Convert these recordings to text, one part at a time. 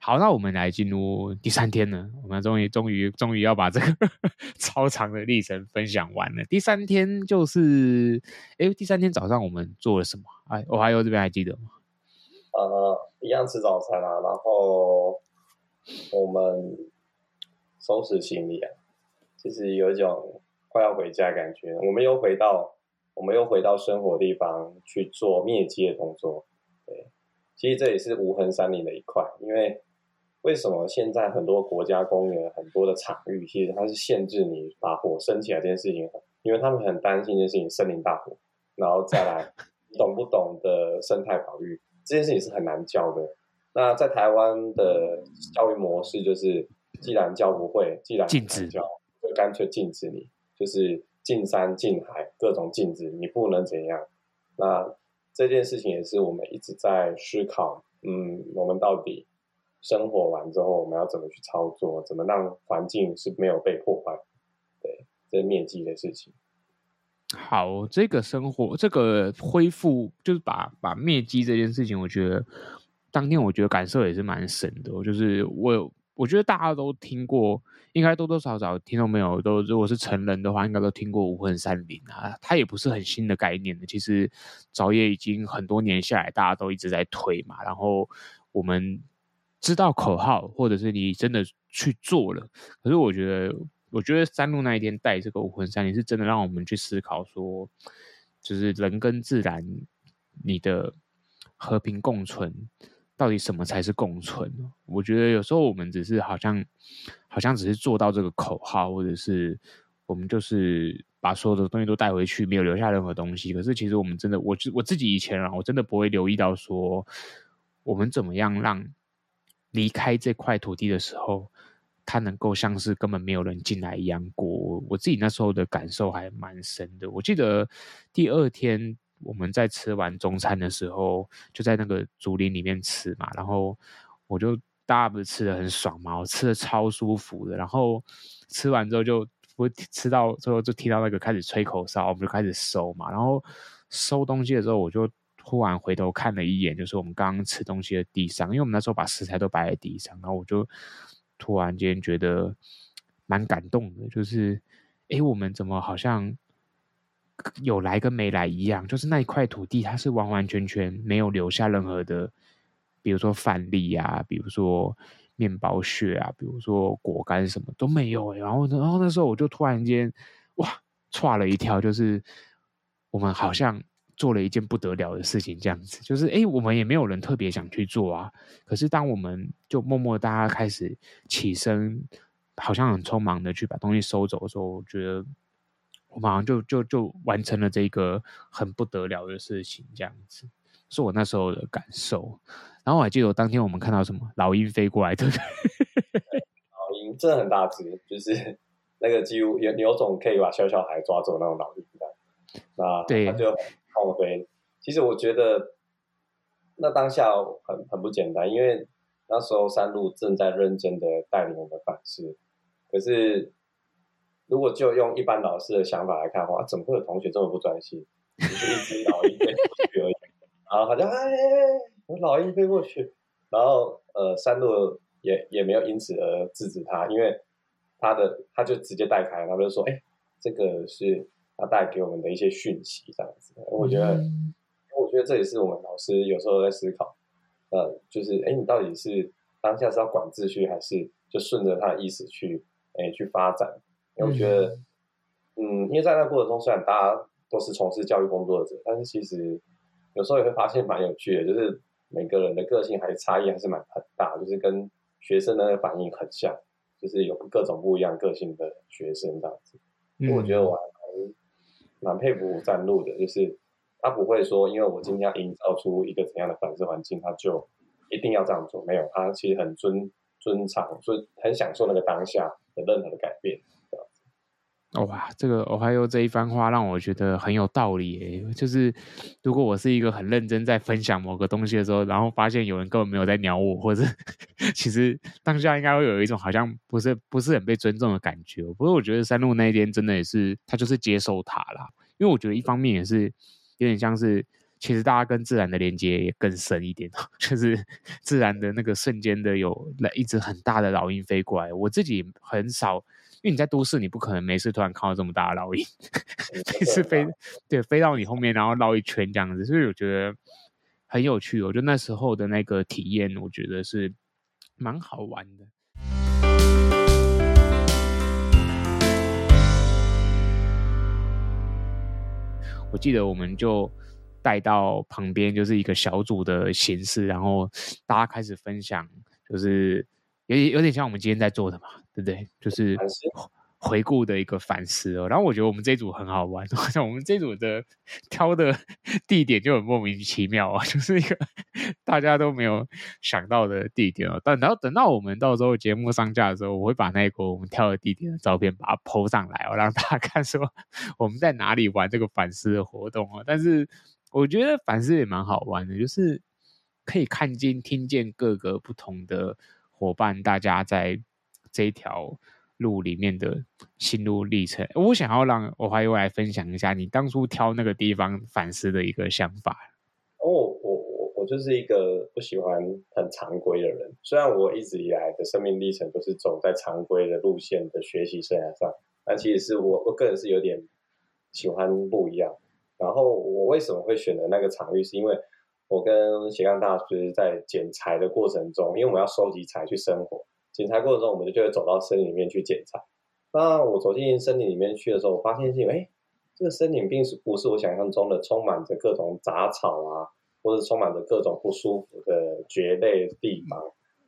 好，那我们来进入第三天了。我们终于、终于、终于要把这个 超长的历程分享完了。第三天就是，哎，第三天早上我们做了什么？哎，我还有这边还记得吗？呃，一样吃早餐啊，然后我们收拾行李啊，其实有一种快要回家的感觉。我们又回到，我们又回到生活地方去做灭迹的动作。对，其实这也是无痕山林的一块，因为。为什么现在很多国家公园很多的场域，其实它是限制你把火升起来这件事情，因为他们很担心这件事情，森林大火，然后再来 懂不懂的生态保育这件事情是很难教的。那在台湾的教育模式就是，既然教不会，既然禁止教，就干脆禁止你，就是禁山禁海，各种禁止，你不能怎样。那这件事情也是我们一直在思考，嗯，我们到底。生活完之后，我们要怎么去操作？怎么让环境是没有被破坏？对，这是面积的事情。好，这个生活，这个恢复，就是把把灭迹这件事情，我觉得当天我觉得感受也是蛮深的。就是我有我觉得大家都听过，应该多多少少听众朋友都，如果是成人的话，应该都听过无痕山林啊。它也不是很新的概念的，其实早也已经很多年下来，大家都一直在推嘛。然后我们。知道口号，或者是你真的去做了，可是我觉得，我觉得山路那一天带这个无痕山林，是真的让我们去思考说，就是人跟自然，你的和平共存，到底什么才是共存？我觉得有时候我们只是好像，好像只是做到这个口号，或者是我们就是把所有的东西都带回去，没有留下任何东西。可是其实我们真的，我我自己以前啊，我真的不会留意到说，我们怎么样让。离开这块土地的时候，它能够像是根本没有人进来一样过。我自己那时候的感受还蛮深的。我记得第二天我们在吃完中餐的时候，就在那个竹林里面吃嘛，然后我就大家不是吃的很爽嘛，我吃的超舒服的。然后吃完之后就我吃到最后就听到那个开始吹口哨，我们就开始收嘛。然后收东西的时候，我就。突然回头看了一眼，就是我们刚刚吃东西的地上，因为我们那时候把食材都摆在地上，然后我就突然间觉得蛮感动的，就是诶，我们怎么好像有来跟没来一样？就是那一块土地，它是完完全全没有留下任何的，比如说饭粒啊，比如说面包屑啊，比如说果干什么都没有。然后，然后那时候我就突然间哇，歘了一跳，就是我们好像。做了一件不得了的事情，这样子就是，哎，我们也没有人特别想去做啊。可是，当我们就默默大家开始起身，好像很匆忙的去把东西收走的时候，我觉得我马上就就就完成了这个很不得了的事情，这样子是我那时候的感受。然后我还记得当天我们看到什么老鹰飞过来，对不对？老鹰真的很大只，就是那个几乎有有种可以把小小孩抓走那种老鹰的，那对，他就。飞，其实我觉得那当下很很不简单，因为那时候山路正在认真的带领我们反思。可是，如果就用一般老师的想法来看的话，怎么会有同学这么不专心？只是一只老鹰飞过去而已，然后好像哎，有老鹰飞过去，然后呃，三路也也没有因此而制止他，因为他的他就直接带开，他就说：“哎，这个是。”他带给我们的一些讯息，这样子，我觉得，嗯、我觉得这也是我们老师有时候在思考，呃，就是，哎，你到底是当下是要管秩序，还是就顺着他的意思去，哎，去发展？因为我觉得，嗯，嗯，因为在那过程中，虽然大家都是从事教育工作者，但是其实有时候也会发现蛮有趣的，就是每个人的个性还差异还是蛮很大，就是跟学生的反应很像，就是有各种不一样个性的学生这样子。嗯，我觉得我还。蛮佩服站路的，就是他不会说，因为我今天要营造出一个怎样的反思环境，他就一定要这样做。没有，他其实很尊尊长，所以很享受那个当下的任何的改变。哇，这个 Ohio 这一番话让我觉得很有道理耶。就是如果我是一个很认真在分享某个东西的时候，然后发现有人根本没有在鸟我，或者 其实当下应该会有一种好像不是不是很被尊重的感觉。不过我觉得山路那一天真的也是他就是接受他啦，因为我觉得一方面也是有点像是其实大家跟自然的连接也更深一点，就是自然的那个瞬间的有来一只很大的老鹰飞过来，我自己很少。因为你在都市，你不可能没事突然看到这么大的老鹰，每次飞对飞到你后面，然后绕一圈这样子，所以我觉得很有趣。我觉得那时候的那个体验，我觉得是蛮好玩的。我记得我们就带到旁边，就是一个小组的形式，然后大家开始分享，就是。有有点像我们今天在做的嘛，对不对？就是回顾的一个反思哦。然后我觉得我们这一组很好玩，像 我们这一组的挑的地点就很莫名其妙啊，就是一个大家都没有想到的地点哦。但然后等到我们到时候节目上架的时候，我会把那个我们挑的地点的照片把它 po 上来哦，让大家 看说我们在哪里玩这个反思的活动哦。但是我觉得反思也蛮好玩的，就是可以看见、听见各个不同的。伙伴，大家在这一条路里面的心路历程，我想要让我还有来分享一下你当初挑那个地方反思的一个想法。哦，我我我就是一个不喜欢很常规的人，虽然我一直以来的生命历程都是走在常规的路线的学习生涯上，但其实是我我个人是有点喜欢不一样。然后我为什么会选择那个场域，是因为。我跟斜杠大师在捡柴的过程中，因为我们要收集柴去生火，捡柴过程中，我们就会走到森林里面去捡柴。那我走进森林里面去的时候，我发现是，哎，这个森林并不是不是我想象中的充满着各种杂草啊，或者充满着各种不舒服的蕨类地方，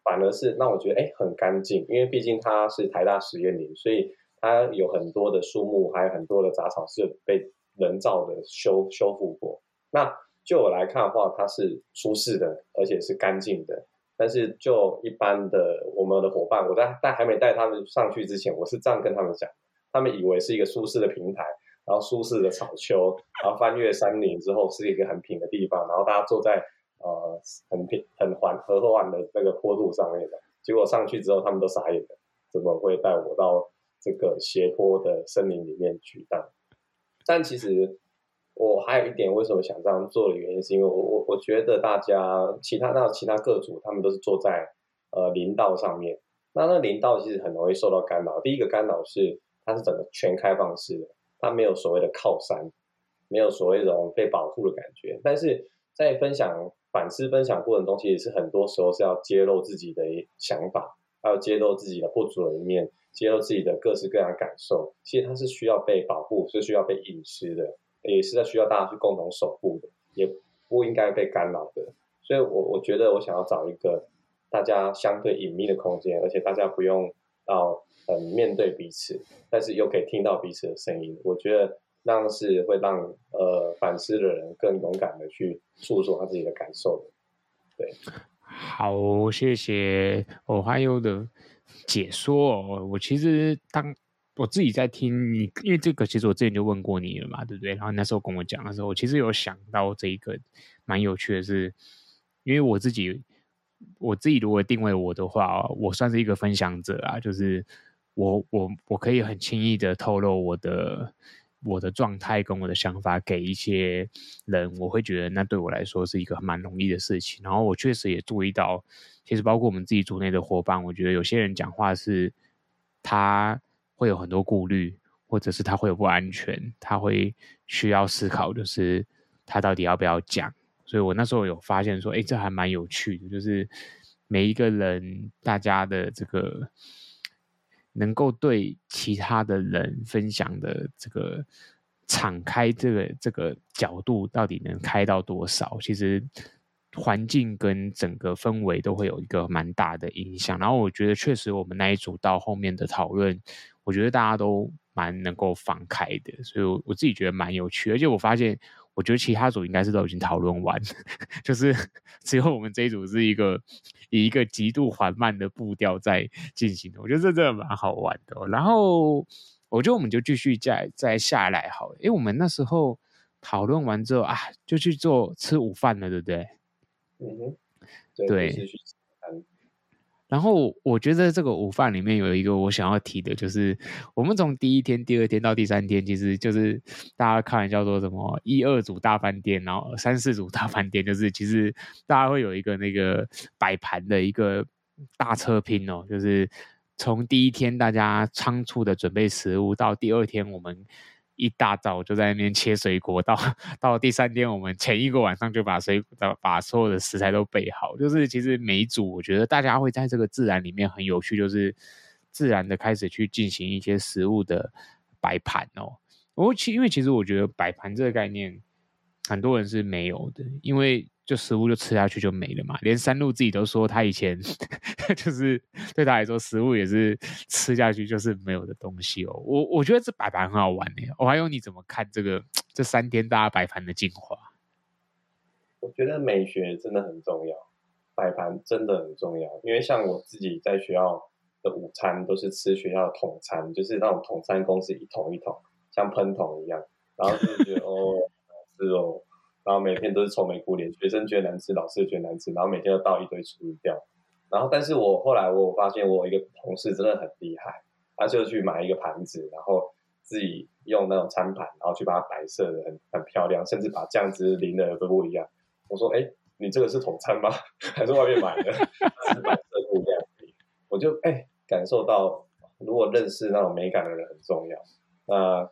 反而是让我觉得，哎，很干净。因为毕竟它是台大实验林，所以它有很多的树木，还有很多的杂草是被人造的修修复过。那就我来看的话，它是舒适的，而且是干净的。但是就一般的我们的伙伴，我在带还没带他们上去之前，我是这样跟他们讲，他们以为是一个舒适的平台，然后舒适的草丘，然后翻越山林之后是一个很平的地方，然后大家坐在呃很平很缓和缓的那个坡度上面的。结果上去之后，他们都傻眼了，怎么会带我到这个斜坡的森林里面去？但但其实。我还有一点，为什么想这样做的原因，是因为我我我觉得大家其他那其他各组他们都是坐在呃林道上面，那那林道其实很容易受到干扰。第一个干扰是它是整个全开放式的，它没有所谓的靠山，没有所谓这种被保护的感觉。但是在分享反思分享过程中，其实是很多时候是要揭露自己的想法，还有揭露自己的不足的一面，揭露自己的各式各样感受。其实它是需要被保护，是需要被隐私的。也是在需要大家去共同守护的，也不应该被干扰的。所以我，我觉得我想要找一个大家相对隐秘的空间，而且大家不用到嗯面对彼此，但是又可以听到彼此的声音。我觉得那样是会让呃反思的人更勇敢的去诉说他自己的感受的。对，好，谢谢 Ohio 的解说哦。我其实当。我自己在听你，因为这个其实我之前就问过你了嘛，对不对？然后那时候跟我讲的时候，我其实有想到这一个蛮有趣的是，因为我自己我自己如果定位我的话，我算是一个分享者啊，就是我我我可以很轻易的透露我的我的状态跟我的想法给一些人，我会觉得那对我来说是一个蛮容易的事情。然后我确实也注意到，其实包括我们自己组内的伙伴，我觉得有些人讲话是他。会有很多顾虑，或者是他会有不安全，他会需要思考，就是他到底要不要讲。所以我那时候有发现说，哎，这还蛮有趣的，就是每一个人大家的这个能够对其他的人分享的这个敞开这个这个角度，到底能开到多少？其实环境跟整个氛围都会有一个蛮大的影响。然后我觉得，确实我们那一组到后面的讨论。我觉得大家都蛮能够放开的，所以我我自己觉得蛮有趣，而且我发现，我觉得其他组应该是都已经讨论完，就是只有我们这一组是一个以一个极度缓慢的步调在进行的。我觉得这真的蛮好玩的哦。然后我觉得我们就继续再再下来好了，因为我们那时候讨论完之后啊，就去做吃午饭了，对不对？嗯哼，对。对然后我觉得这个午饭里面有一个我想要提的，就是我们从第一天、第二天到第三天，其实就是大家开玩笑说什么一二组大饭店，然后三四组大饭店，就是其实大家会有一个那个摆盘的一个大车拼哦，就是从第一天大家仓促的准备食物，到第二天我们。一大早就在那边切水果，到 到第三天，我们前一个晚上就把水果把所有的食材都备好。就是其实每一组，我觉得大家会在这个自然里面很有趣，就是自然的开始去进行一些食物的摆盘哦。我其因为其实我觉得摆盘这个概念，很多人是没有的，因为。就食物就吃下去就没了嘛，连山路自己都说他以前 就是对他来说食物也是吃下去就是没有的东西哦。我我觉得这摆盘很好玩呢。我还有你怎么看这个这三天大家摆盘的进化？我觉得美学真的很重要，摆盘真的很重要。因为像我自己在学校的午餐都是吃学校的统餐，就是那种统餐公司一桶一桶像喷桶一样，然后就觉得哦，是哦。然后每天都是愁眉苦脸，学生觉得难吃，老师也觉得难吃，然后每天都倒一堆厨余掉。然后，但是我后来我发现，我有一个同事真的很厉害，他就去买一个盘子，然后自己用那种餐盘，然后去把它摆设的很很漂亮，甚至把酱汁淋的都不一样。我说：“哎，你这个是统餐吗？还是外面买的？是摆设不一样。”我就哎感受到，如果认识那种美感的人很重要。那。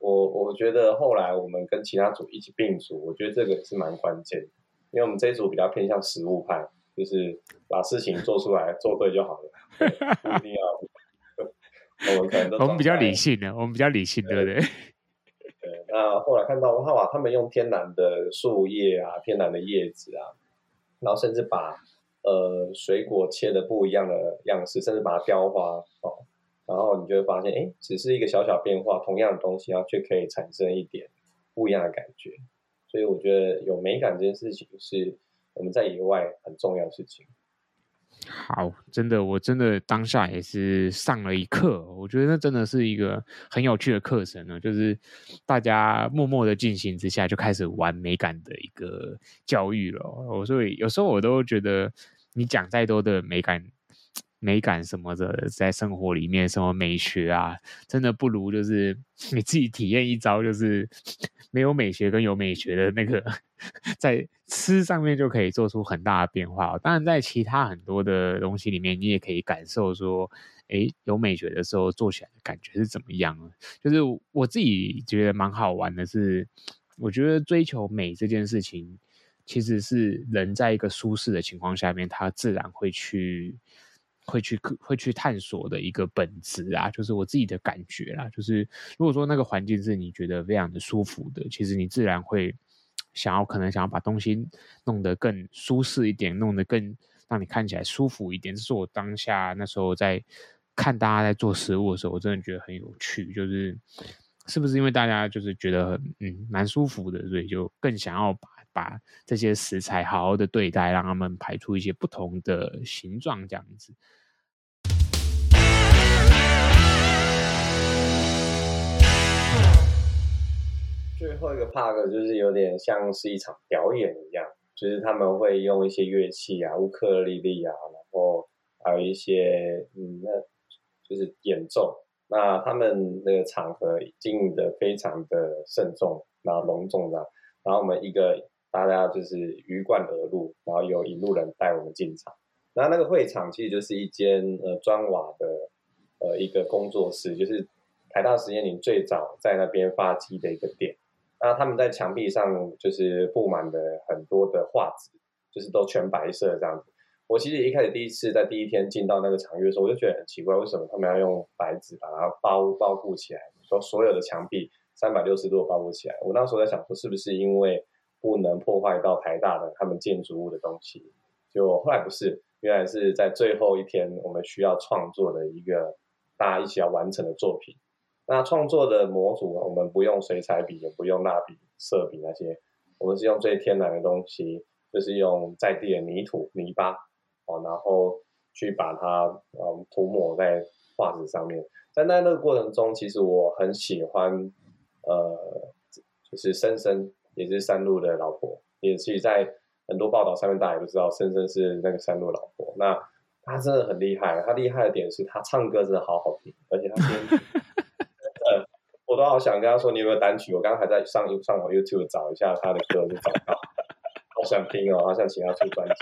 我我觉得后来我们跟其他组一起并组，我觉得这个也是蛮关键的，因为我们这一组比较偏向实物派，就是把事情做出来做对就好了，不一定要。我们可能都 我们比较理性的，我们比较理性，对不对？对。那后来看到哇，他们用天然的树叶啊，天然的叶子啊，然后甚至把呃水果切的不一样的样式，甚至把它雕花哦。然后你就会发现，哎，只是一个小小变化，同样的东西，然后却可以产生一点不一样的感觉。所以我觉得有美感这件事情是我们在野外很重要的事情。好，真的，我真的当下也是上了一课。我觉得那真的是一个很有趣的课程呢，就是大家默默的进行之下，就开始玩美感的一个教育了。我所以有时候我都觉得，你讲再多的美感。美感什么的，在生活里面什么美学啊，真的不如就是你自己体验一招，就是没有美学跟有美学的那个，在吃上面就可以做出很大的变化。当然，在其他很多的东西里面，你也可以感受说，哎，有美学的时候做起来的感觉是怎么样。就是我自己觉得蛮好玩的是，我觉得追求美这件事情，其实是人在一个舒适的情况下面，他自然会去。会去会去探索的一个本质啊，就是我自己的感觉啦。就是如果说那个环境是你觉得非常的舒服的，其实你自然会想要可能想要把东西弄得更舒适一点，弄得更让你看起来舒服一点。这是我当下那时候在看大家在做食物的时候，我真的觉得很有趣。就是是不是因为大家就是觉得很嗯蛮舒服的，所以就更想要把把这些食材好好的对待，让他们排出一些不同的形状，这样子。最后一个 part 就是有点像是一场表演一样，就是他们会用一些乐器啊，乌克丽丽啊，然后还有一些嗯，那就是演奏。那他们那个场合经营的非常的慎重，然后隆重的，然后我们一个大家就是鱼贯而入，然后有引路人带我们进场。那那个会场其实就是一间呃砖瓦的呃一个工作室，就是台大实验林最早在那边发迹的一个点。那他们在墙壁上就是布满了很多的画纸，就是都全白色这样子。我其实一开始第一次在第一天进到那个场域的时候，我就觉得很奇怪，为什么他们要用白纸把它包包覆起来，说所有的墙壁三百六十度包覆起来。我那时候在想说，是不是因为不能破坏到台大的他们建筑物的东西？就后来不是，原来是在最后一天我们需要创作的一个大家一起要完成的作品。那创作的模组，我们不用水彩笔，也不用蜡笔、色笔那些，我们是用最天然的东西，就是用在地的泥土、泥巴，哦，然后去把它嗯涂抹在画纸上面。但在那个过程中，其实我很喜欢，呃，就是森森，也是山路的老婆，也是在很多报道上面大家也都知道，森森是那个山路老婆。那他真的很厉害，他厉害的点是他唱歌真的好好听，而且他编，都好想跟他说，你有没有单曲？我刚刚还在上上网 YouTube 找一下他的歌，就找到，好想听哦，好想请他出专辑。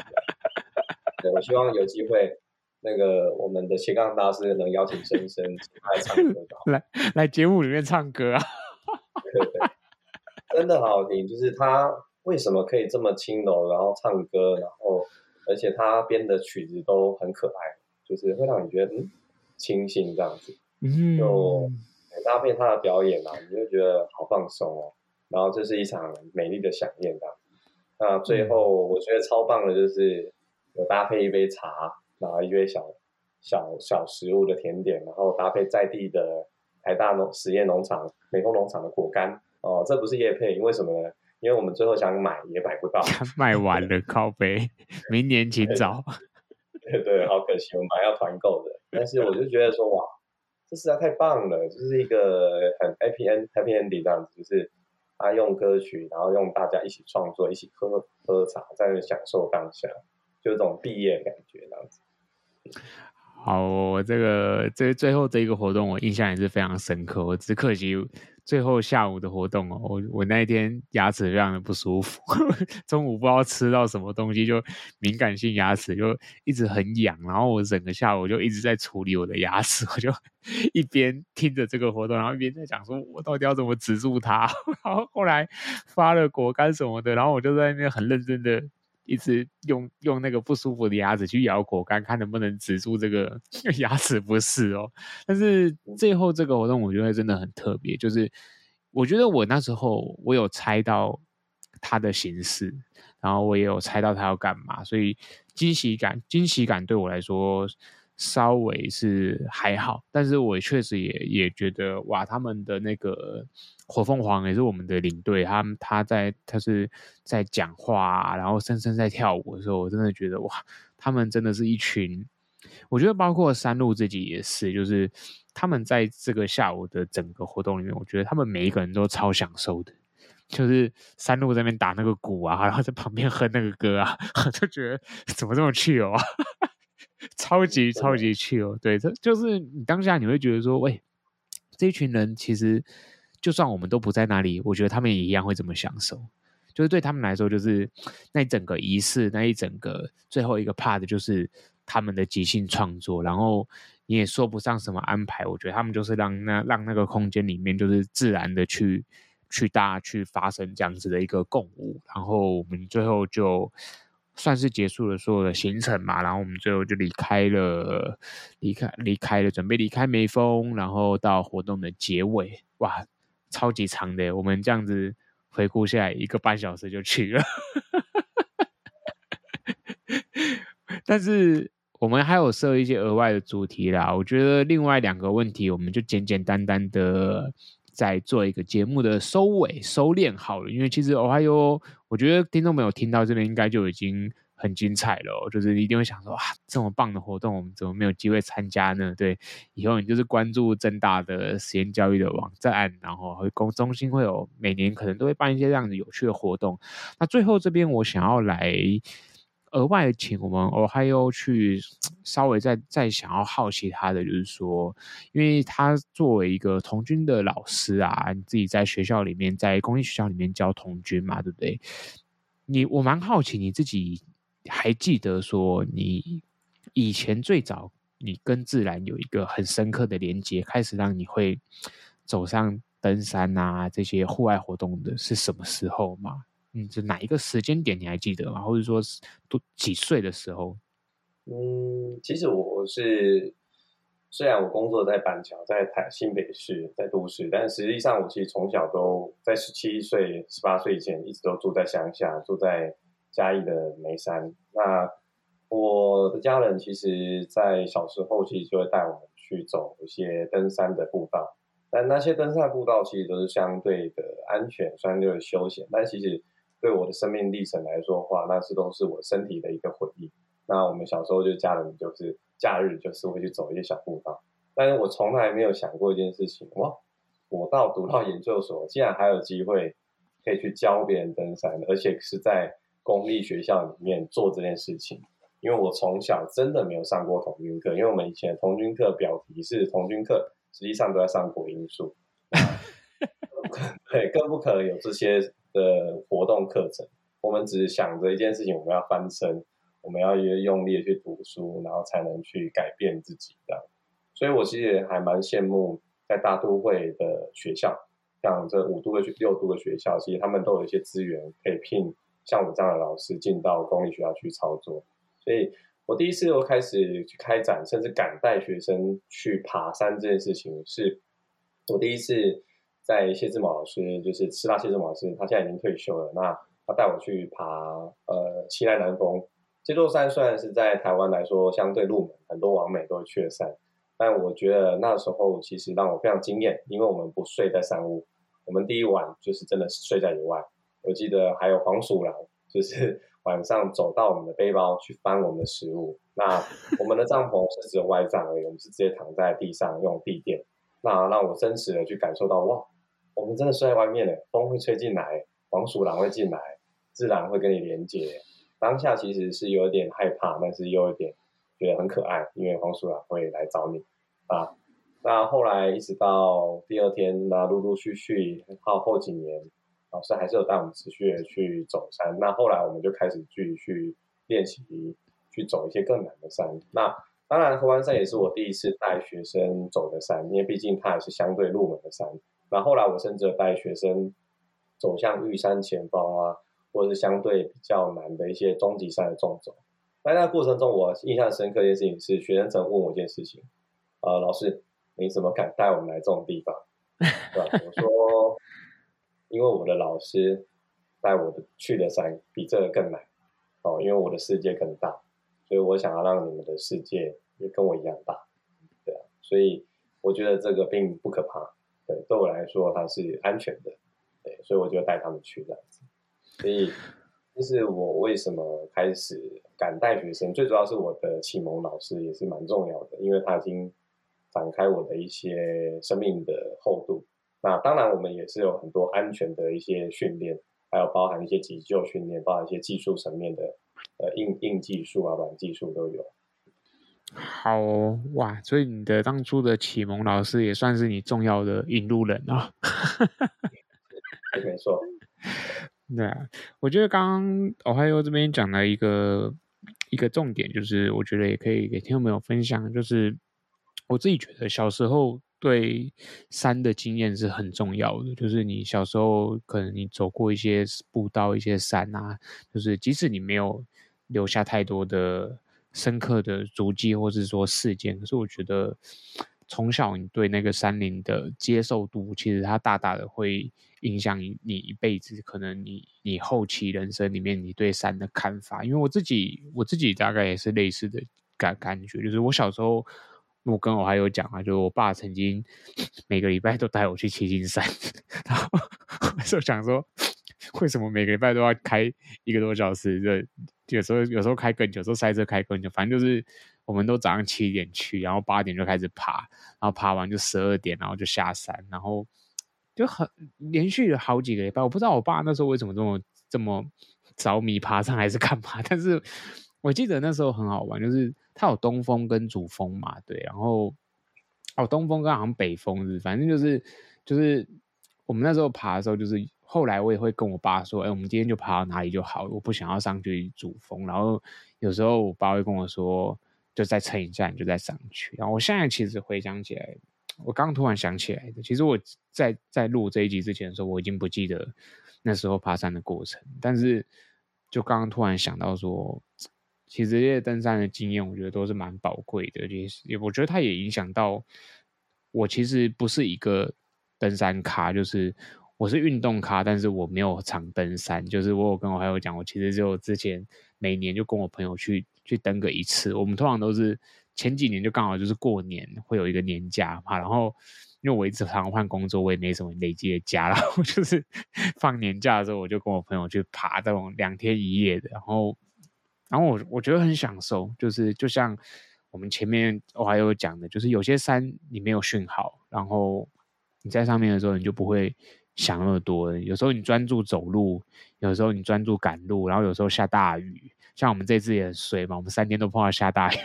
对，我希望有机会。那个我们的斜杠大师能邀请森森来唱歌，来来节目里面唱歌啊！对对对，真的好好听。就是他为什么可以这么轻柔，然后唱歌，然后而且他编的曲子都很可爱，就是会让你觉得嗯清新这样子。嗯，就搭配他的表演啊，你就觉得好放松哦。然后这是一场美丽的饗宴这样。那最后我觉得超棒的就是有搭配一杯茶。然后一杯小小小食物的甜点，然后搭配在地的台大农实验农场美丰农场的果干哦，这不是叶配，因为什么呢？因为我们最后想买也买不到，卖完了靠北，明年请早。对 对，好可惜，我们还要团购的。但是我就觉得说哇，这实在太棒了，就是一个很 happy end happy ending 这样子，就是他用歌曲，然后用大家一起创作，一起喝喝茶，在享受当下，就这种毕业感觉这样子。好，我这个这最后这一个活动，我印象也是非常深刻。我只可惜最后下午的活动哦，我我那一天牙齿非常的不舒服，中午不知道吃到什么东西，就敏感性牙齿就一直很痒，然后我整个下午就一直在处理我的牙齿，我就 一边听着这个活动，然后一边在讲说，我到底要怎么止住它。然后后来发了果干什么的，然后我就在那边很认真的。一直用用那个不舒服的牙齿去咬果干，看能不能止住这个 牙齿不适哦。但是最后这个活动我觉得真的很特别，就是我觉得我那时候我有猜到它的形式，然后我也有猜到它要干嘛，所以惊喜感惊喜感对我来说稍微是还好，但是我确实也也觉得哇，他们的那个。火凤凰也是我们的领队，他他在他是在讲话，然后森森在跳舞的时候，我真的觉得哇，他们真的是一群，我觉得包括山路自己也是，就是他们在这个下午的整个活动里面，我觉得他们每一个人都超享受的，就是山路在那边打那个鼓啊，然后在旁边哼那个歌啊，就觉得怎么这么去哦啊，超级超级 chill，对，这就是你当下你会觉得说，喂，这一群人其实。就算我们都不在那里，我觉得他们也一样会这么享受。就是对他们来说，就是那一整个仪式，那一整个最后一个 part，就是他们的即兴创作。然后你也说不上什么安排，我觉得他们就是让那让那个空间里面就是自然的去去大家去发生这样子的一个共舞。然后我们最后就算是结束了所有的行程嘛，然后我们最后就离开了，离开离开了，准备离开梅峰，然后到活动的结尾，哇！超级长的，我们这样子回顾下来，一个半小时就去了。但是我们还有设一些额外的主题啦。我觉得另外两个问题，我们就简简单单的再做一个节目的收尾收敛好了。因为其实我还有，我觉得听众朋友听到这边应该就已经。很精彩了，就是一定会想说啊，这么棒的活动，我们怎么没有机会参加呢？对，以后你就是关注正大的实验教育的网站，然后会公中心会有每年可能都会办一些这样子有趣的活动。那最后这边我想要来额外请我们 Ohio 去稍微再再想要好奇他的，就是说，因为他作为一个童军的老师啊，你自己在学校里面，在公立学校里面教童军嘛，对不对？你我蛮好奇你自己。还记得说你以前最早你跟自然有一个很深刻的连接，开始让你会走上登山啊这些户外活动的是什么时候吗？嗯，是哪一个时间点你还记得吗？或者说是都几岁的时候？嗯，其实我是虽然我工作在板桥，在台新北市，在都市，但实际上我其实从小都在十七岁、十八岁以前一直都住在乡下，住在。嘉义的梅山，那我的家人其实，在小时候其实就会带我们去走一些登山的步道，但那些登山步道其实都是相对的安全，相对的休闲，但其实对我的生命历程来说的话，那是都是我身体的一个回忆。那我们小时候就家人就是假日就是会去走一些小步道，但是我从来没有想过一件事情，哇，我到读到研究所，竟然还有机会可以去教别人登山，而且是在公立学校里面做这件事情。因为我从小真的没有上过童军课，因为我们以前童军课表题是童军课，实际上都在上国英数，对，更不可能有这些的活动课程。我们只是想着一件事情，我们要翻身，我们要用力去读书，然后才能去改变自己这样。所以我其实还蛮羡慕在大都会的学校，像这五都的六都的学校，其实他们都有一些资源可以聘像我这样的老师进到公立学校去操作。所以我第一次又开始去开展，甚至敢带学生去爬山这件事情，是我第一次在谢志茂老师，就是师大谢志茂老师，他现在已经退休了。那他带我去爬呃奇莱南峰这座山，虽然是在台湾来说相对入门，很多网美都会去的山，但我觉得那时候其实让我非常惊艳，因为我们不睡在山屋，我们第一晚就是真的是睡在野外。我记得还有黄鼠狼，就是。晚上走到我们的背包去翻我们的食物，那我们的帐篷是只有外帐而已，我们是直接躺在地上用地垫，那让我真实的去感受到哇，我们真的睡在外面的，风会吹进来，黄鼠狼会进来，自然会跟你连接。当下其实是有点害怕，但是又有点觉得很可爱，因为黄鼠狼会来找你啊。那后来一直到第二天，那陆陆续续到后几年。老师还是有带我们持续的去走山，那后来我们就开始继续练习去走一些更难的山。那当然，合欢山也是我第一次带学生走的山，因为毕竟它也是相对入门的山。那后来我甚至带学生走向玉山前方啊，或者是相对比较难的一些终极赛的纵走。在那个过程中，我印象深刻一件事情是，学生曾问我一件事情：呃，老师，你怎么敢带我们来这种地方？对吧？我说。因为我的老师带我的去的山比这个更难哦，因为我的世界更大，所以我想要让你们的世界也跟我一样大，对啊，所以我觉得这个并不可怕，对，对我来说它是安全的，对，所以我就带他们去这样子。所以这是我为什么开始敢带学生，最主要是我的启蒙老师也是蛮重要的，因为他已经展开我的一些生命的厚度。那当然，我们也是有很多安全的一些训练，还有包含一些急救训练，包含一些技术层面的，呃，硬硬技术啊、软技术都有。好哇，所以你的当初的启蒙老师也算是你重要的引路人啊。没错。对啊，我觉得刚刚 Ohio 这边讲了一个一个重点，就是我觉得也可以给听众朋友分享，就是我自己觉得小时候。对山的经验是很重要的，就是你小时候可能你走过一些步道、一些山啊，就是即使你没有留下太多的深刻的足迹或是说事件，可是我觉得从小你对那个山林的接受度，其实它大大的会影响你一辈子，可能你你后期人生里面你对山的看法。因为我自己我自己大概也是类似的感感觉，就是我小时候。我跟我还有讲啊，就是我爸曾经每个礼拜都带我去七星山，然后 我就想说，为什么每个礼拜都要开一个多小时？就有时候有时候开更久，有时候塞车开更久，反正就是我们都早上七点去，然后八点就开始爬，然后爬完就十二点，然后就下山，然后就很连续了好几个礼拜。我不知道我爸那时候为什么这么这么着迷爬山 还是干嘛，但是我记得那时候很好玩，就是。它有东风跟主峰嘛，对，然后哦，东风跟好像北峰是，反正就是就是我们那时候爬的时候，就是后来我也会跟我爸说，哎，我们今天就爬到哪里就好，我不想要上去主峰。然后有时候我爸会跟我说，就再撑一下，你就再上去。然后我现在其实回想起来，我刚突然想起来的，其实我在在录这一集之前的时候，我已经不记得那时候爬山的过程，但是就刚刚突然想到说。其实这些登山的经验，我觉得都是蛮宝贵的。也我觉得它也影响到我。其实不是一个登山咖，就是我是运动咖，但是我没有常登山。就是我有跟我还友讲，我其实就之前每年就跟我朋友去去登个一次。我们通常都是前几年就刚好就是过年会有一个年假嘛，然后因为我一直常换工作，我也没什么累积的假，然后就是放年假的时候，我就跟我朋友去爬这种两天一夜的，然后。然后我我觉得很享受，就是就像我们前面我还有讲的，就是有些山你没有训好，然后你在上面的时候你就不会想那么多。有时候你专注走路，有时候你专注赶路，然后有时候下大雨，像我们这次也很衰嘛，我们三天都碰到下大雨。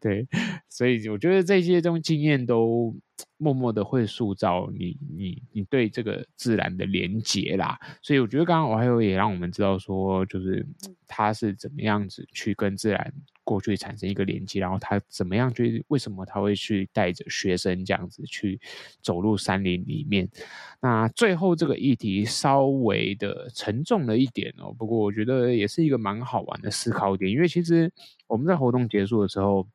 对，所以我觉得这些东西经验都 默默的会塑造你，你，你对这个自然的连结啦。所以我觉得刚刚我还有也让我们知道说，就是 他是怎么样子去跟自然过去产生一个连接，然后他怎么样去，为什么他会去带着学生这样子去走入山林里面。那最后这个议题稍微的沉重了一点哦，不过我觉得也是一个蛮好玩的思考点，因为其实我们在活动结束的时候。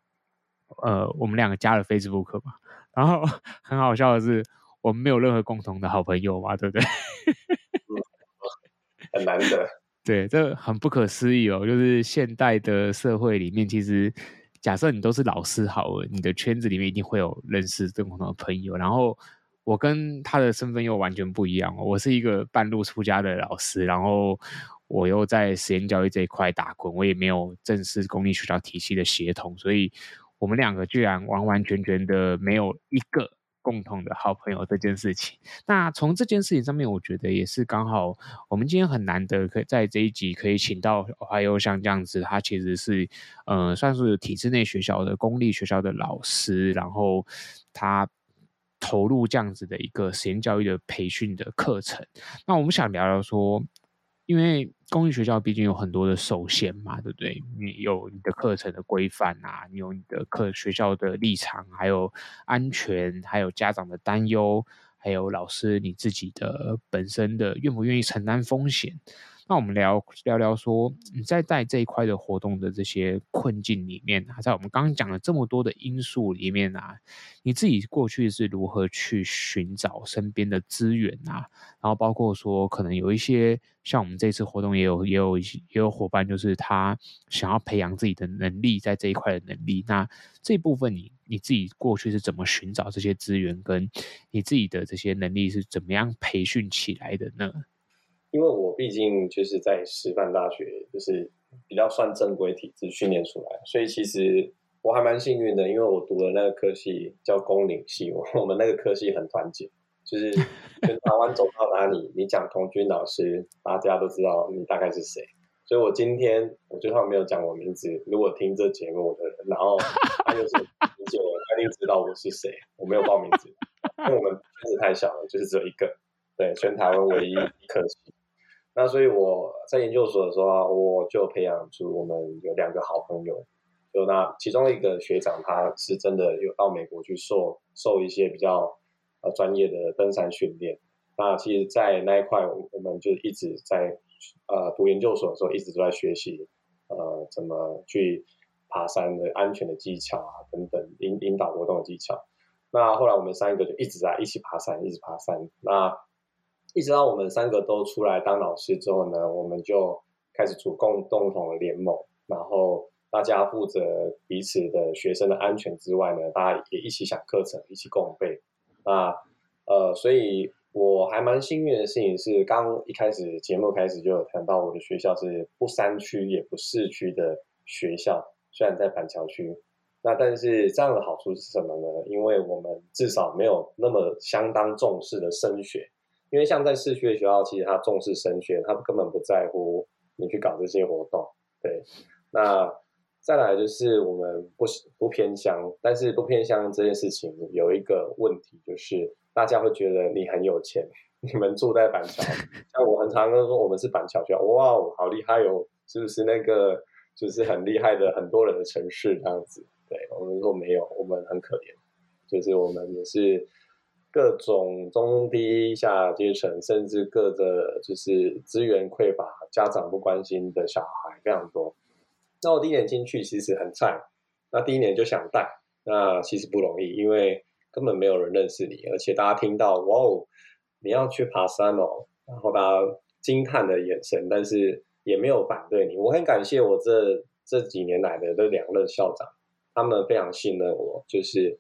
呃，我们两个加了 Facebook 嘛，然后 很好笑的是，我们没有任何共同的好朋友嘛，对不对？很难得，对，这很不可思议哦。就是现代的社会里面，其实假设你都是老师好了，你的圈子里面一定会有认识共同的朋友。然后我跟他的身份又完全不一样，我是一个半路出家的老师，然后我又在实验教育这一块打滚，我也没有正式公立学校体系的协同，所以。我们两个居然完完全全的没有一个共同的好朋友这件事情，那从这件事情上面，我觉得也是刚好，我们今天很难得可以在这一集可以请到，还有像这样子，他其实是呃算是体制内学校的公立学校的老师，然后他投入这样子的一个实验教育的培训的课程，那我们想聊聊说。因为公立学校毕竟有很多的受限嘛，对不对？你有你的课程的规范啊，你有你的课学校的立场，还有安全，还有家长的担忧，还有老师你自己的本身的愿不愿意承担风险。那我们聊聊聊说，你在带这一块的活动的这些困境里面啊，在我们刚刚讲了这么多的因素里面啊，你自己过去是如何去寻找身边的资源啊？然后包括说，可能有一些像我们这次活动也有也有也有伙伴，就是他想要培养自己的能力，在这一块的能力。那这部分你你自己过去是怎么寻找这些资源，跟你自己的这些能力是怎么样培训起来的呢？因为我毕竟就是在师范大学，就是比较算正规体制训练出来，所以其实我还蛮幸运的，因为我读的那个科系叫公领系，我我们那个科系很团结，就是全台湾走到哪里，你讲童军老师，大家都知道你大概是谁。所以我今天我就算没有讲我名字，如果听这节目的人，然后他就是理解我，他一定知道我是谁。我没有报名字，因为我们圈子太小了，就是只有一个，对，全台湾唯一一科系。那所以我在研究所的时候，我就培养出我们有两个好朋友，就那其中一个学长，他是真的有到美国去受受一些比较呃专业的登山训练。那其实，在那一块，我们就一直在呃读研究所的时候，一直都在学习呃怎么去爬山的安全的技巧啊等等，引引导活动的技巧。那后来我们三个就一直在一起爬山，一直爬山。那一直到我们三个都出来当老师之后呢，我们就开始组共共同的联盟，然后大家负责彼此的学生的安全之外呢，大家也一起想课程，一起共备。那呃，所以我还蛮幸运的事情是，刚一开始节目开始就有谈到，我的学校是不山区也不市区的学校，虽然在板桥区，那但是这样的好处是什么呢？因为我们至少没有那么相当重视的升学。因为像在市区的学校，其实他重视升学，他根本不在乎你去搞这些活动。对，那再来就是我们不不偏乡，但是不偏乡这件事情有一个问题，就是大家会觉得你很有钱，你们住在板桥，像我很常跟说我们是板桥学校，哇，好厉害哦，是不是那个就是很厉害的很多人的城市这样子？对，我们说没有，我们很可怜，就是我们也是。各种中低下阶层，甚至各个就是资源匮乏、家长不关心的小孩非常多。那我第一年进去其实很菜，那第一年就想带，那其实不容易，因为根本没有人认识你，而且大家听到哇哦，你要去爬山哦，然后大家惊叹的眼神，但是也没有反对你。我很感谢我这这几年来的这两任校长，他们非常信任我，就是。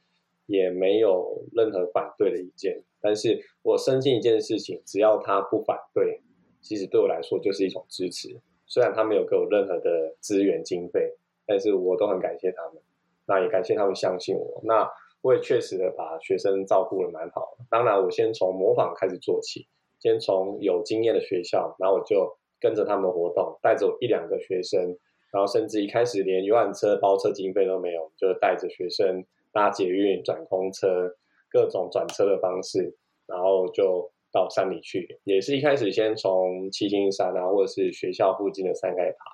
也没有任何反对的意见，但是我深信一件事情，只要他不反对，其实对我来说就是一种支持。虽然他没有给我任何的资源经费，但是我都很感谢他们，那也感谢他们相信我。那我也确实的把学生照顾得蛮好的。当然，我先从模仿开始做起，先从有经验的学校，然后我就跟着他们活动，带着一两个学生，然后甚至一开始连游览车包车经费都没有，就带着学生搭捷运、转公车，各种转车的方式，然后就到山里去。也是一开始先从七星山啊，或者是学校附近的山开始爬。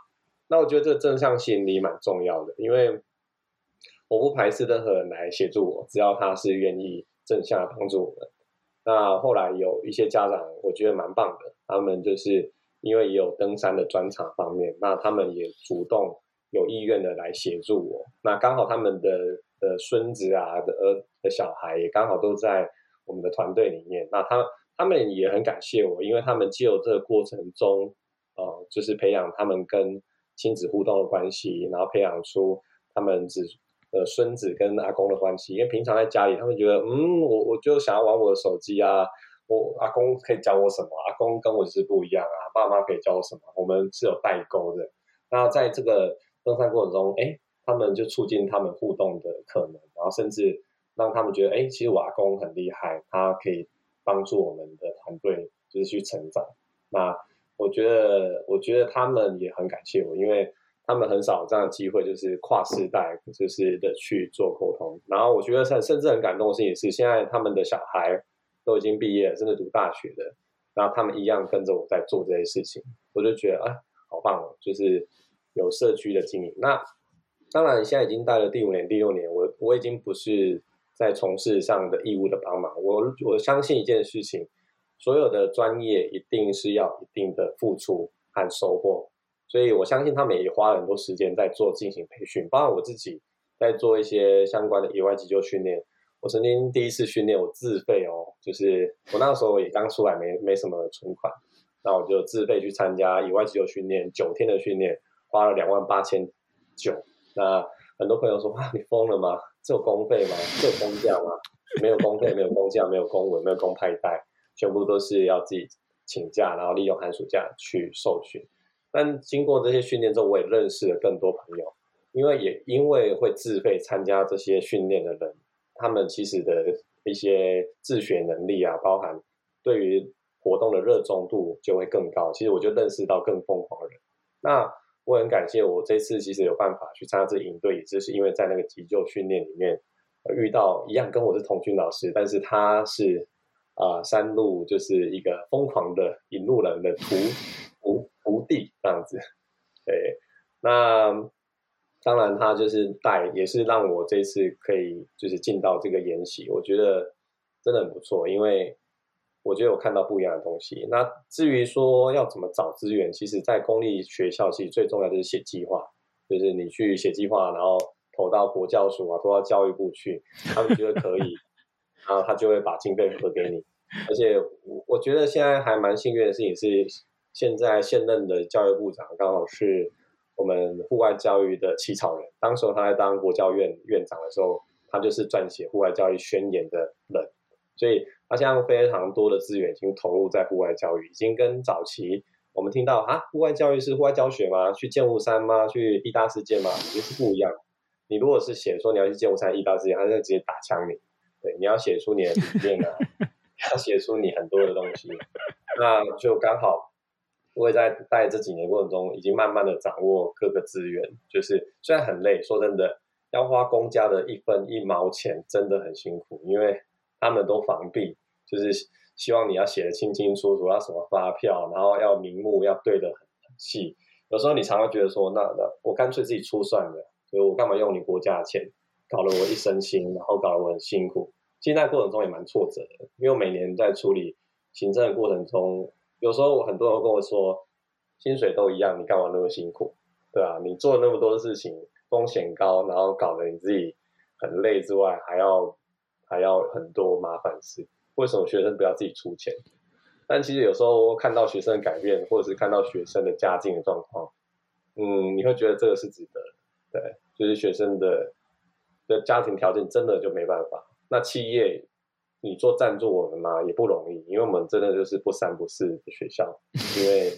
那我觉得这正向吸引力蛮重要的，因为。我不排斥任何人来协助我，只要他是愿意正向帮助我们。那后来有一些家长，我觉得蛮棒的，他们就是因为也有登山的专长方面，那他们也主动有意愿的来协助我。那刚好他们的的孙子啊的儿的小孩也刚好都在我们的团队里面，那他他们也很感谢我，因为他们借由这个过程中，呃，就是培养他们跟亲子互动的关系，然后培养出他们子。呃，孙子跟阿公的关系，因为平常在家里，他们觉得，嗯，我我就想要玩我的手机啊，我阿公可以教我什么？阿公跟我是不一样啊，爸妈可以教我什么？我们是有代沟的。那在这个登山过程中，哎，他们就促进他们互动的可能，然后甚至让他们觉得，哎，其实我阿公很厉害，他可以帮助我们的团队就是去成长。那我觉得，我觉得他们也很感谢我，因为。他们很少有这样的机会，就是跨世代，就是的去做沟通。然后我觉得甚甚至很感动的事情是，现在他们的小孩都已经毕业了，甚至读大学的，然后他们一样跟着我在做这些事情，我就觉得啊，好棒哦！就是有社区的经营。那当然，现在已经带了第五年、第六年，我我已经不是在从事上的义务的帮忙。我我相信一件事情，所有的专业一定是要一定的付出和收获。所以我相信他们也花了很多时间在做进行培训，包括我自己在做一些相关的野外急救训练。我曾经第一次训练我自费哦，就是我那时候也刚出来没没什么存款，那我就自费去参加野外急救训练，九天的训练花了两万八千九。那很多朋友说啊，你疯了吗？这有公费吗？这有公假吗？没有公费，没有公假，没有公文，没有公派带，全部都是要自己请假，然后利用寒暑假去受训。但经过这些训练之后，我也认识了更多朋友，因为也因为会自费参加这些训练的人，他们其实的一些自学能力啊，包含对于活动的热衷度就会更高。其实我就认识到更疯狂的人。那我很感谢我这次其实有办法去参加这营队，也就是因为在那个急救训练里面遇到一样跟我是同军老师，但是他是啊、山路就是一个疯狂的引路人的徒。徒弟这样子，对，那当然他就是带，也是让我这次可以就是进到这个研习，我觉得真的很不错，因为我觉得我看到不一样的东西。那至于说要怎么找资源，其实，在公立学校其实最重要就是写计划，就是你去写计划，然后投到国教署啊，投到教育部去，他们觉得可以，然后他就会把经费核给你。而且我我觉得现在还蛮幸运的事情是。现在现任的教育部长刚好是我们户外教育的起草人，当时候他在当国教院院长的时候，他就是撰写户外教育宣言的人，所以他现在非常多的资源已经投入在户外教育，已经跟早期我们听到啊，户外教育是户外教学吗？去剑湖山吗？去义大世界吗？已经是不一样。你如果是写说你要去剑湖山、义大世界，他就直接打枪你。对，你要写出你的理念啊，要写出你很多的东西，那就刚好。我也在带这几年过程中，已经慢慢的掌握各个资源。就是虽然很累，说真的，要花公家的一分一毛钱，真的很辛苦，因为他们都防弊，就是希望你要写得清清楚楚，要什么发票，然后要名目要对得很细。有时候你常常觉得说，那那我干脆自己出算了，所以我干嘛用你国家的钱，搞得我一身心，然后搞得我很辛苦。其实在过程中也蛮挫折的，因为每年在处理行政的过程中。有时候我很多人跟我说，薪水都一样，你干嘛那么辛苦？对啊，你做那么多事情，风险高，然后搞得你自己很累之外，还要还要很多麻烦事。为什么学生不要自己出钱？但其实有时候看到学生的改变，或者是看到学生的家境的状况，嗯，你会觉得这个是值得。对，就是学生的的家庭条件真的就没办法。那企业。你做赞助我们嘛，也不容易，因为我们真的就是不三不四的学校，因为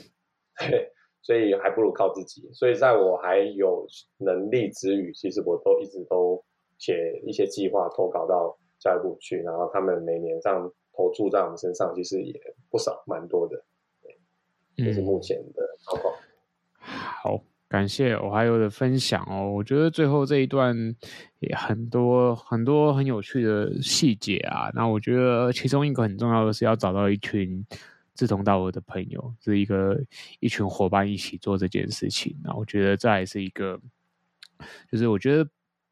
对，所以还不如靠自己。所以在我还有能力之余，其实我都一直都写一些计划投稿到教育部去，然后他们每年这样投注在我们身上，其实也不少，蛮多的。对，这是目前的状况。嗯。好。感谢 Ohio 的分享哦，我觉得最后这一段也很多很多很有趣的细节啊。那我觉得其中一个很重要的是要找到一群志同道合的朋友，是一个一群伙伴一起做这件事情。那我觉得这还是一个，就是我觉得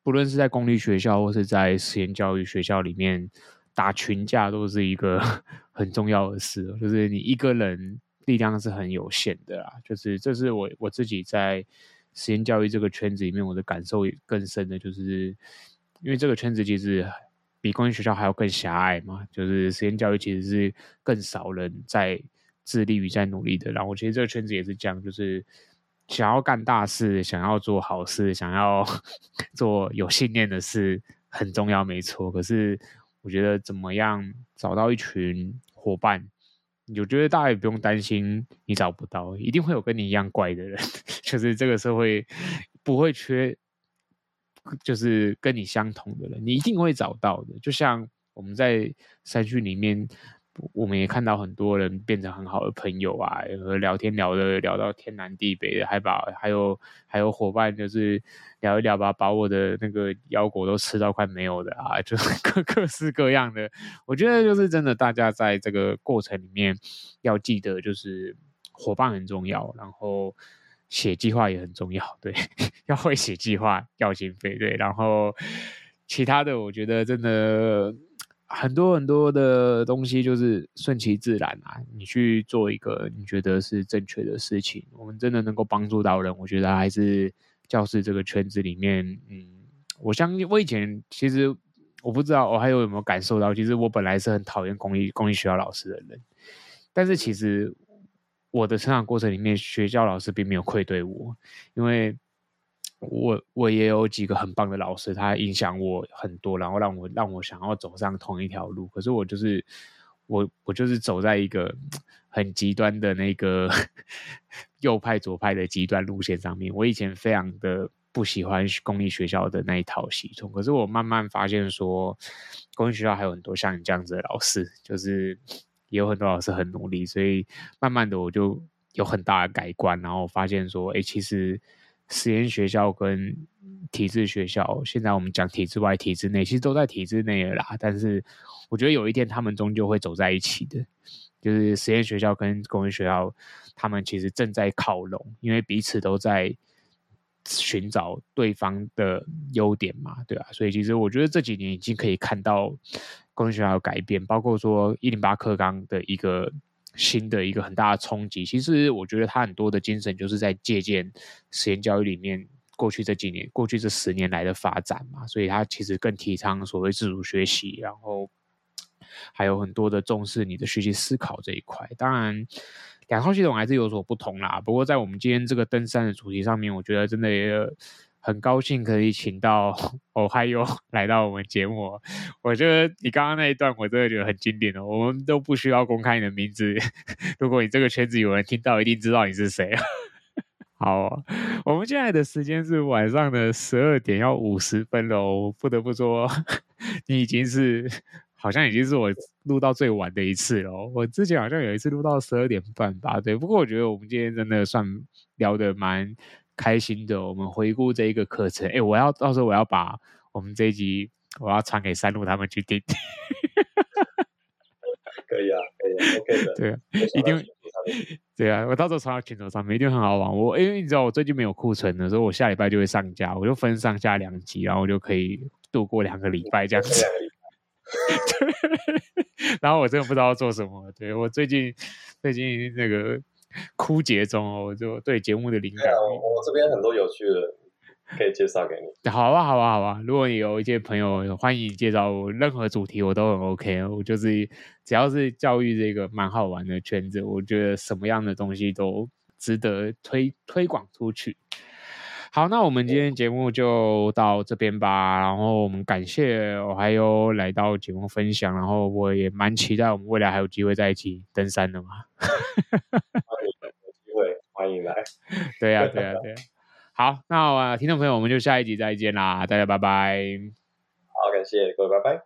不论是在公立学校或是在实验教育学校里面，打群架都是一个 很重要的事。就是你一个人。力量是很有限的啦，就是这是我我自己在实验教育这个圈子里面，我的感受更深的，就是因为这个圈子其实比公立学校还要更狭隘嘛，就是实验教育其实是更少人在致力于在努力的。然后我觉得这个圈子也是这样，就是想要干大事，想要做好事，想要 做有信念的事很重要，没错。可是我觉得怎么样找到一群伙伴？我觉得大家也不用担心，你找不到，一定会有跟你一样怪的人，就是这个社会不会缺，就是跟你相同的人，你一定会找到的。就像我们在山区里面。我们也看到很多人变成很好的朋友啊，聊天聊的聊到天南地北的，还把还有还有伙伴就是聊一聊吧，把我的那个腰果都吃到快没有的啊，就是各各式各样的。我觉得就是真的，大家在这个过程里面要记得，就是伙伴很重要，然后写计划也很重要，对，要会写计划，要经费，对，然后其他的我觉得真的。很多很多的东西就是顺其自然啊，你去做一个你觉得是正确的事情，我们真的能够帮助到人，我觉得还是教师这个圈子里面，嗯，我相信我以前其实我不知道我还有没有感受到，其实我本来是很讨厌公立公立学校老师的人，但是其实我的成长过程里面，学校老师并没有愧对我，因为。我我也有几个很棒的老师，他影响我很多，然后让我让我想要走上同一条路。可是我就是我我就是走在一个很极端的那个 右派左派的极端路线上面。我以前非常的不喜欢公立学校的那一套系统，可是我慢慢发现说，公立学校还有很多像你这样子的老师，就是也有很多老师很努力，所以慢慢的我就有很大的改观，然后发现说，哎，其实。实验学校跟体制学校，现在我们讲体制外、体制内，其实都在体制内了啦。但是我觉得有一天他们终究会走在一起的，就是实验学校跟公立学校，他们其实正在靠拢，因为彼此都在寻找对方的优点嘛，对啊。所以其实我觉得这几年已经可以看到公立学校的改变，包括说一零八课纲的一个。新的一个很大的冲击，其实我觉得他很多的精神就是在借鉴实验教育里面过去这几年、过去这十年来的发展嘛，所以他其实更提倡所谓自主学习，然后还有很多的重视你的学习思考这一块。当然，两套系统还是有所不同啦。不过在我们今天这个登山的主题上面，我觉得真的也。很高兴可以请到 Ohio 来到我们节目，我觉得你刚刚那一段我真的觉得很经典哦。我们都不需要公开你的名字，如果你这个圈子有人听到，一定知道你是谁。好，我们现在的时间是晚上的十二点要五十分了，我不得不说，你已经是好像已经是我录到最晚的一次了。我之前好像有一次录到十二点半吧，对。不过我觉得我们今天真的算聊得蛮。开心的，我们回顾这一个课程。哎，我要到时候我要把我们这一集我要传给山路他们去听。可以啊，可以啊，OK 的。对啊，一定。对啊，我到时候传到群组上面，一定很好玩。我因为你知道我最近没有库存的，所以我下礼拜就会上架，我就分上下两集，然后我就可以度过两个礼拜这样子。然后我真的不知道要做什么。对，我最近最近那个。枯竭中哦，我就对节目的灵感。我我这边很多有趣的可以介绍给你。好啊，好啊，好啊！如果你有一些朋友，欢迎介绍我任何主题，我都很 OK。我就是只要是教育这个蛮好玩的圈子，我觉得什么样的东西都值得推推广出去。好，那我们今天节目就到这边吧。然后我们感谢我还有来到节目分享，然后我也蛮期待我们未来还有机会在一起登山的嘛。欢迎来。对呀、啊，对呀、啊，对呀、啊。好，那我听众朋友，我们就下一集再见啦，大家拜拜。好，感谢各位，拜拜。